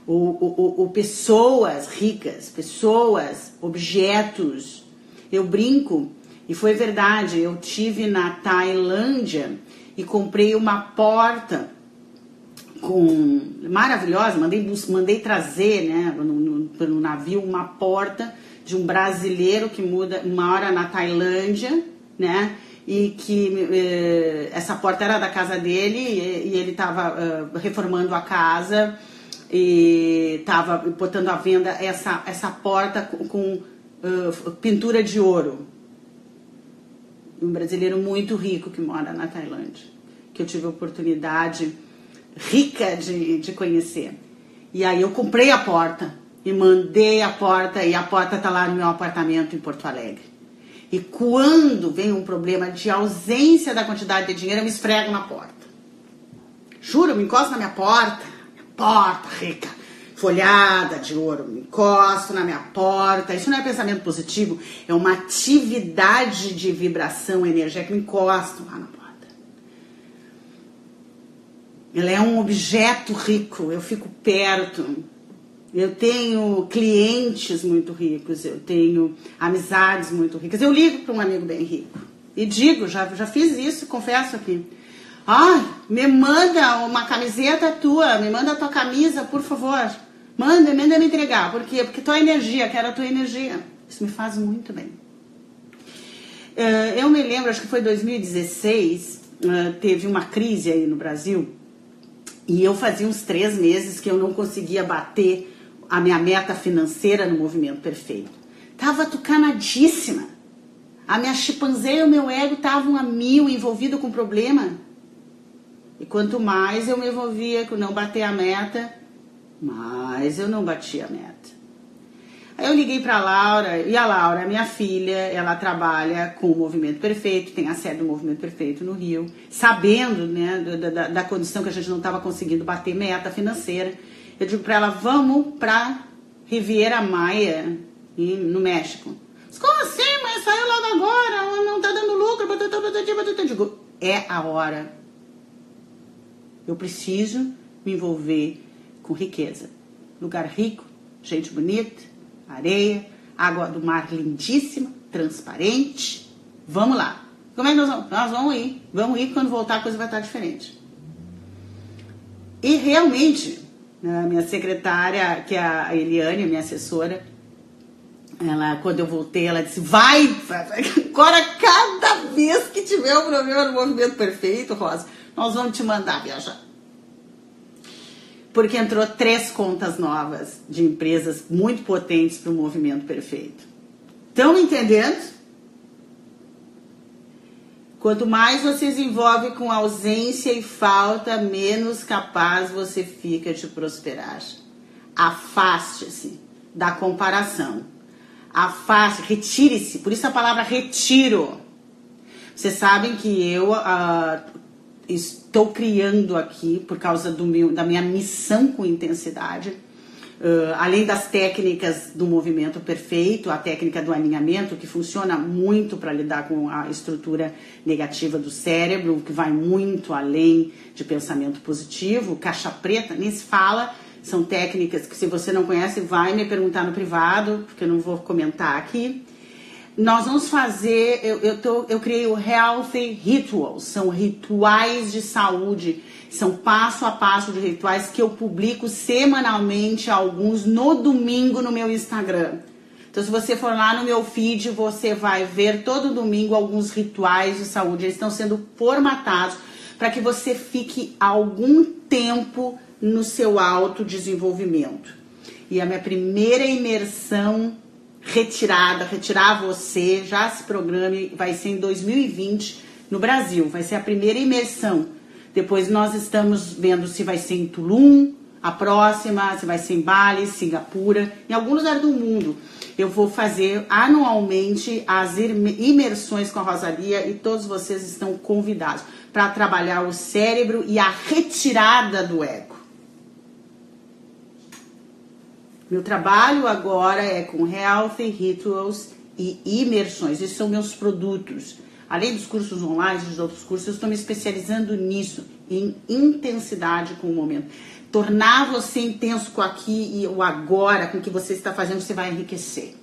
O, o, o, pessoas ricas, pessoas, objetos. Eu brinco, e foi verdade, eu tive na Tailândia e comprei uma porta com maravilhosa, mandei, mandei trazer né, no, no, navio uma porta de um brasileiro que muda, mora na Tailândia, né? E que eh, essa porta era da casa dele e, e ele estava uh, reformando a casa estava botando à venda essa, essa porta com, com uh, pintura de ouro. Um brasileiro muito rico que mora na Tailândia, que eu tive a oportunidade rica de, de conhecer. E aí eu comprei a porta e mandei a porta e a porta tá lá no meu apartamento em Porto Alegre. E quando vem um problema de ausência da quantidade de dinheiro, eu me esfrego na porta. Juro, me encosto na minha porta, porta rica, folhada de ouro, me encosto na minha porta. Isso não é pensamento positivo, é uma atividade de vibração energética, me encosto lá na porta. Ela é um objeto rico, eu fico perto. Eu tenho clientes muito ricos, eu tenho amizades muito ricas. Eu ligo para um amigo bem rico e digo, já, já fiz isso, confesso aqui. Ah, me manda uma camiseta tua, me manda a tua camisa, por favor. Manda, manda me entregar. Por quê? Porque tua energia, quero a tua energia. Isso me faz muito bem. Uh, eu me lembro, acho que foi 2016, uh, teve uma crise aí no Brasil e eu fazia uns três meses que eu não conseguia bater a minha meta financeira no movimento perfeito. Tava tucanadíssima. A minha chimpanzé e o meu ego estavam a mil, envolvido com problema. E quanto mais eu me envolvia com não bater a meta, mais eu não batia a meta. Aí eu liguei para a Laura, e a Laura minha filha, ela trabalha com o Movimento Perfeito, tem a sede do Movimento Perfeito no Rio, sabendo né, da, da, da condição que a gente não estava conseguindo bater meta financeira. Eu digo para ela, vamos para Riviera Maia, no México. Como assim, mas saiu logo agora, não está dando lucro. Eu digo, é a hora. Eu preciso me envolver com riqueza. Lugar rico, gente bonita, areia, água do mar lindíssima, transparente. Vamos lá. Como é que nós vamos? Nós vamos ir. Vamos ir, quando voltar a coisa vai estar diferente. E realmente, a minha secretária, que é a Eliane, minha assessora, ela, quando eu voltei, ela disse: vai, agora cada vez que tiver um problema no movimento perfeito, Rosa, nós vamos te mandar viajar porque entrou três contas novas de empresas muito potentes para o movimento perfeito. Estão entendendo? Quanto mais você se envolve com ausência e falta, menos capaz você fica de prosperar. Afaste-se da comparação. Afaste, retire-se. Por isso a palavra retiro. Vocês sabem que eu uh, estou criando aqui por causa do meu, da minha missão com intensidade. Uh, além das técnicas do movimento perfeito, a técnica do alinhamento, que funciona muito para lidar com a estrutura negativa do cérebro, que vai muito além de pensamento positivo, caixa preta, nem se fala, são técnicas que se você não conhece, vai me perguntar no privado, porque eu não vou comentar aqui nós vamos fazer, eu, eu, tô, eu criei o Healthy Rituals, são rituais de saúde, são passo a passo de rituais que eu publico semanalmente, alguns no domingo no meu Instagram. Então, se você for lá no meu feed, você vai ver todo domingo alguns rituais de saúde. Eles estão sendo formatados para que você fique algum tempo no seu autodesenvolvimento. e a minha primeira imersão retirada, retirar você, já se programe, vai ser em 2020 no Brasil, vai ser a primeira imersão. Depois nós estamos vendo se vai ser em Tulum, a próxima, se vai ser em Bali, Singapura, em algum lugar do mundo. Eu vou fazer anualmente as imersões com a Rosalia e todos vocês estão convidados para trabalhar o cérebro e a retirada do ego. Meu trabalho agora é com Healthy Rituals e imersões. Esses são meus produtos. Além dos cursos online e dos outros cursos, eu estou me especializando nisso, em intensidade com o momento. Tornar você intenso com aqui e o agora, com o que você está fazendo, você vai enriquecer.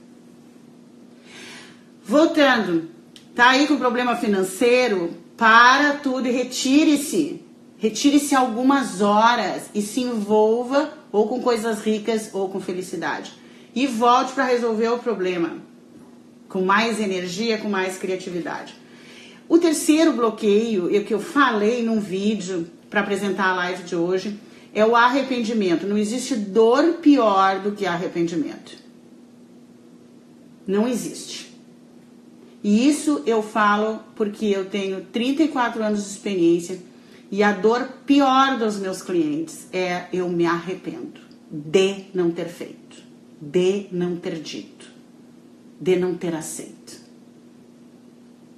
Voltando, tá aí com problema financeiro? Para tudo e retire-se. Retire-se algumas horas e se envolva ou com coisas ricas ou com felicidade. E volte para resolver o problema com mais energia, com mais criatividade. O terceiro bloqueio, o que eu falei num vídeo para apresentar a live de hoje, é o arrependimento. Não existe dor pior do que arrependimento. Não existe. E isso eu falo porque eu tenho 34 anos de experiência e a dor pior dos meus clientes é eu me arrependo de não ter feito, de não ter dito, de não ter aceito,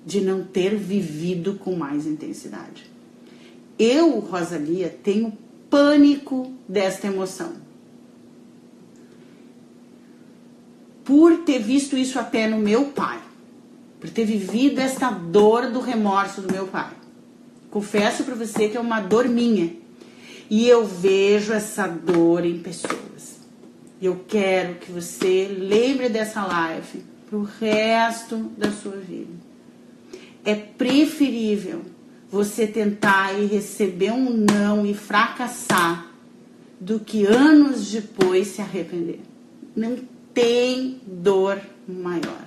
de não ter vivido com mais intensidade. Eu, Rosalia, tenho pânico desta emoção. Por ter visto isso até no meu pai, por ter vivido esta dor do remorso do meu pai. Confesso para você que é uma dor minha. E eu vejo essa dor em pessoas. Eu quero que você lembre dessa live pro resto da sua vida. É preferível você tentar e receber um não e fracassar do que anos depois se arrepender. Não tem dor maior.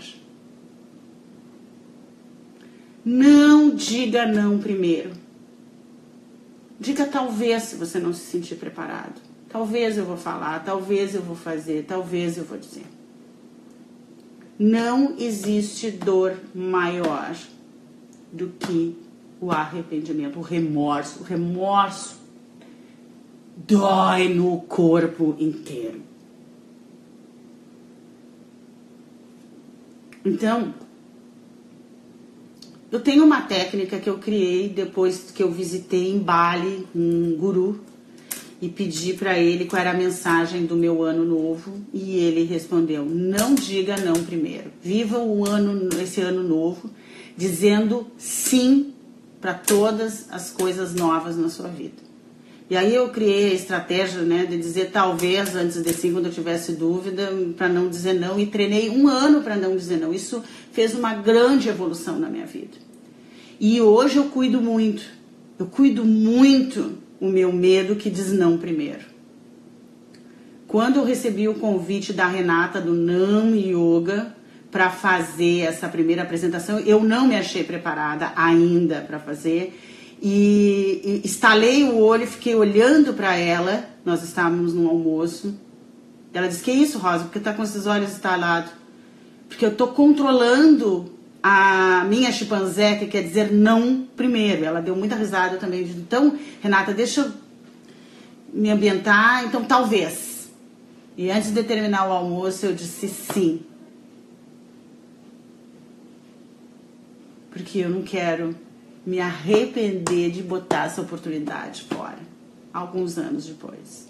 Não diga não primeiro. Diga talvez se você não se sentir preparado. Talvez eu vou falar, talvez eu vou fazer, talvez eu vou dizer. Não existe dor maior do que o arrependimento, o remorso. O remorso dói no corpo inteiro. Então, eu tenho uma técnica que eu criei depois que eu visitei em Bali um guru e pedi para ele qual era a mensagem do meu ano novo e ele respondeu: "Não diga não primeiro. Viva o ano esse ano novo dizendo sim para todas as coisas novas na sua vida". E aí eu criei a estratégia, né, de dizer talvez antes de sim quando eu tivesse dúvida, para não dizer não e treinei um ano para não dizer não. Isso fez uma grande evolução na minha vida. E hoje eu cuido muito, eu cuido muito o meu medo que diz não primeiro. Quando eu recebi o convite da Renata do Não Yoga para fazer essa primeira apresentação, eu não me achei preparada ainda para fazer. E, e estalei o olho, fiquei olhando para ela. Nós estávamos no almoço. Ela disse: Que isso, Rosa? Porque tá com esses olhos estalados? Porque eu tô controlando a minha chimpanzé, que quer dizer não primeiro. Ela deu muita risada também. Então, Renata, deixa eu me ambientar, então talvez. E antes de terminar o almoço, eu disse sim. Porque eu não quero me arrepender de botar essa oportunidade fora, alguns anos depois.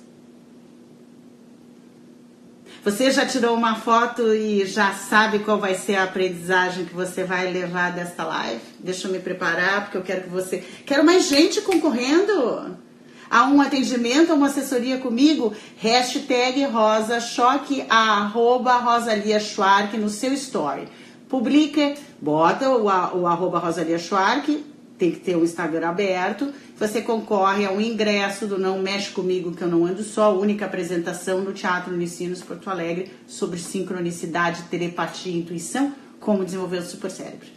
Você já tirou uma foto e já sabe qual vai ser a aprendizagem que você vai levar desta live? Deixa eu me preparar, porque eu quero que você. Quero mais gente concorrendo a um atendimento, a uma assessoria comigo. Hashtag Rosa Choque, arroba Rosalia Schwark no seu story. Publica, bota o, o arroba Rosalia Schwark, tem que ter o Instagram aberto você concorre a um ingresso do Não Mexe Comigo Que Eu Não Ando Só, única apresentação no Teatro Unicinos Porto Alegre sobre sincronicidade, telepatia e intuição, como desenvolver o supercérebro.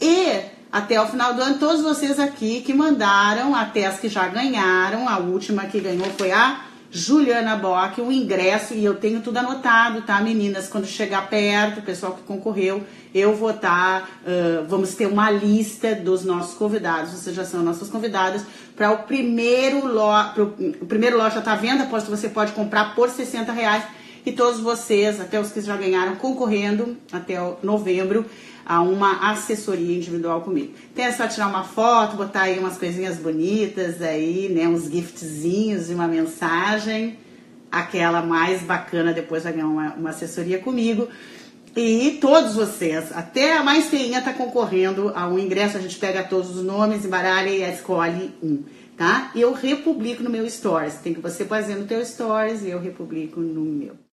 E até o final do ano, todos vocês aqui que mandaram, até as que já ganharam, a última que ganhou foi a Juliana Bock, o ingresso, e eu tenho tudo anotado, tá, meninas? Quando chegar perto, o pessoal que concorreu, eu vou estar, tá, uh, vamos ter uma lista dos nossos convidados, vocês já são nossas convidadas, para o primeiro lote, o primeiro lote já está à venda, aposto você pode comprar por 60 reais, e todos vocês, até os que já ganharam, concorrendo até novembro, a uma assessoria individual comigo. Então é tirar uma foto, botar aí umas coisinhas bonitas aí, né, uns giftzinhos e uma mensagem, aquela mais bacana depois vai ganhar uma, uma assessoria comigo. E todos vocês, até a mais feinha tá concorrendo a um ingresso, a gente pega todos os nomes, embaralha e escolhe um, tá? Eu republico no meu stories, tem que você fazer no teu stories e eu republico no meu.